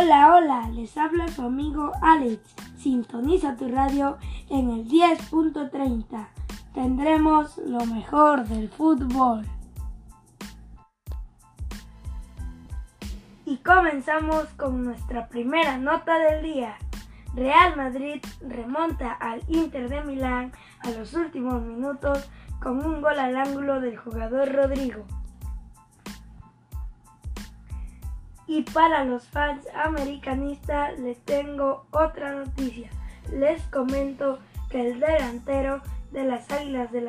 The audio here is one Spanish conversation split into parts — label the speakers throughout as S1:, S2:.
S1: Hola, hola, les habla su amigo Alex. Sintoniza tu radio en el 10.30. Tendremos lo mejor del fútbol. Y comenzamos con nuestra primera nota del día. Real Madrid remonta al Inter de Milán a los últimos minutos con un gol al ángulo del jugador Rodrigo. Y para los fans americanistas les tengo otra noticia. Les comento que el delantero de las Águilas del,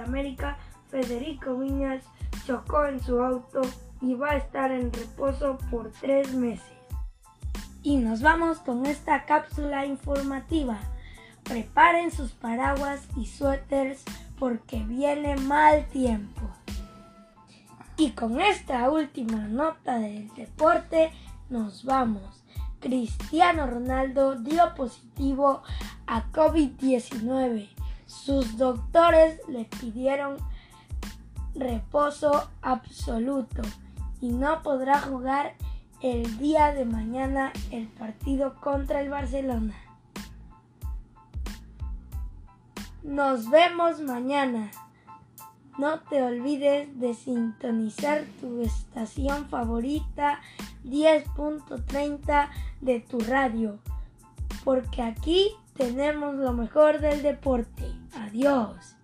S1: América, Federico Viñas, chocó en su auto y va a estar en reposo por tres meses. Y nos vamos con esta cápsula informativa. Preparen sus paraguas y suéteres porque viene mal tiempo. Y con esta última nota del deporte nos vamos. Cristiano Ronaldo dio positivo a COVID-19. Sus doctores le pidieron reposo absoluto y no podrá jugar el día de mañana el partido contra el Barcelona. Nos vemos mañana. No te olvides de sintonizar tu estación favorita 10.30 de tu radio, porque aquí tenemos lo mejor del deporte. Adiós.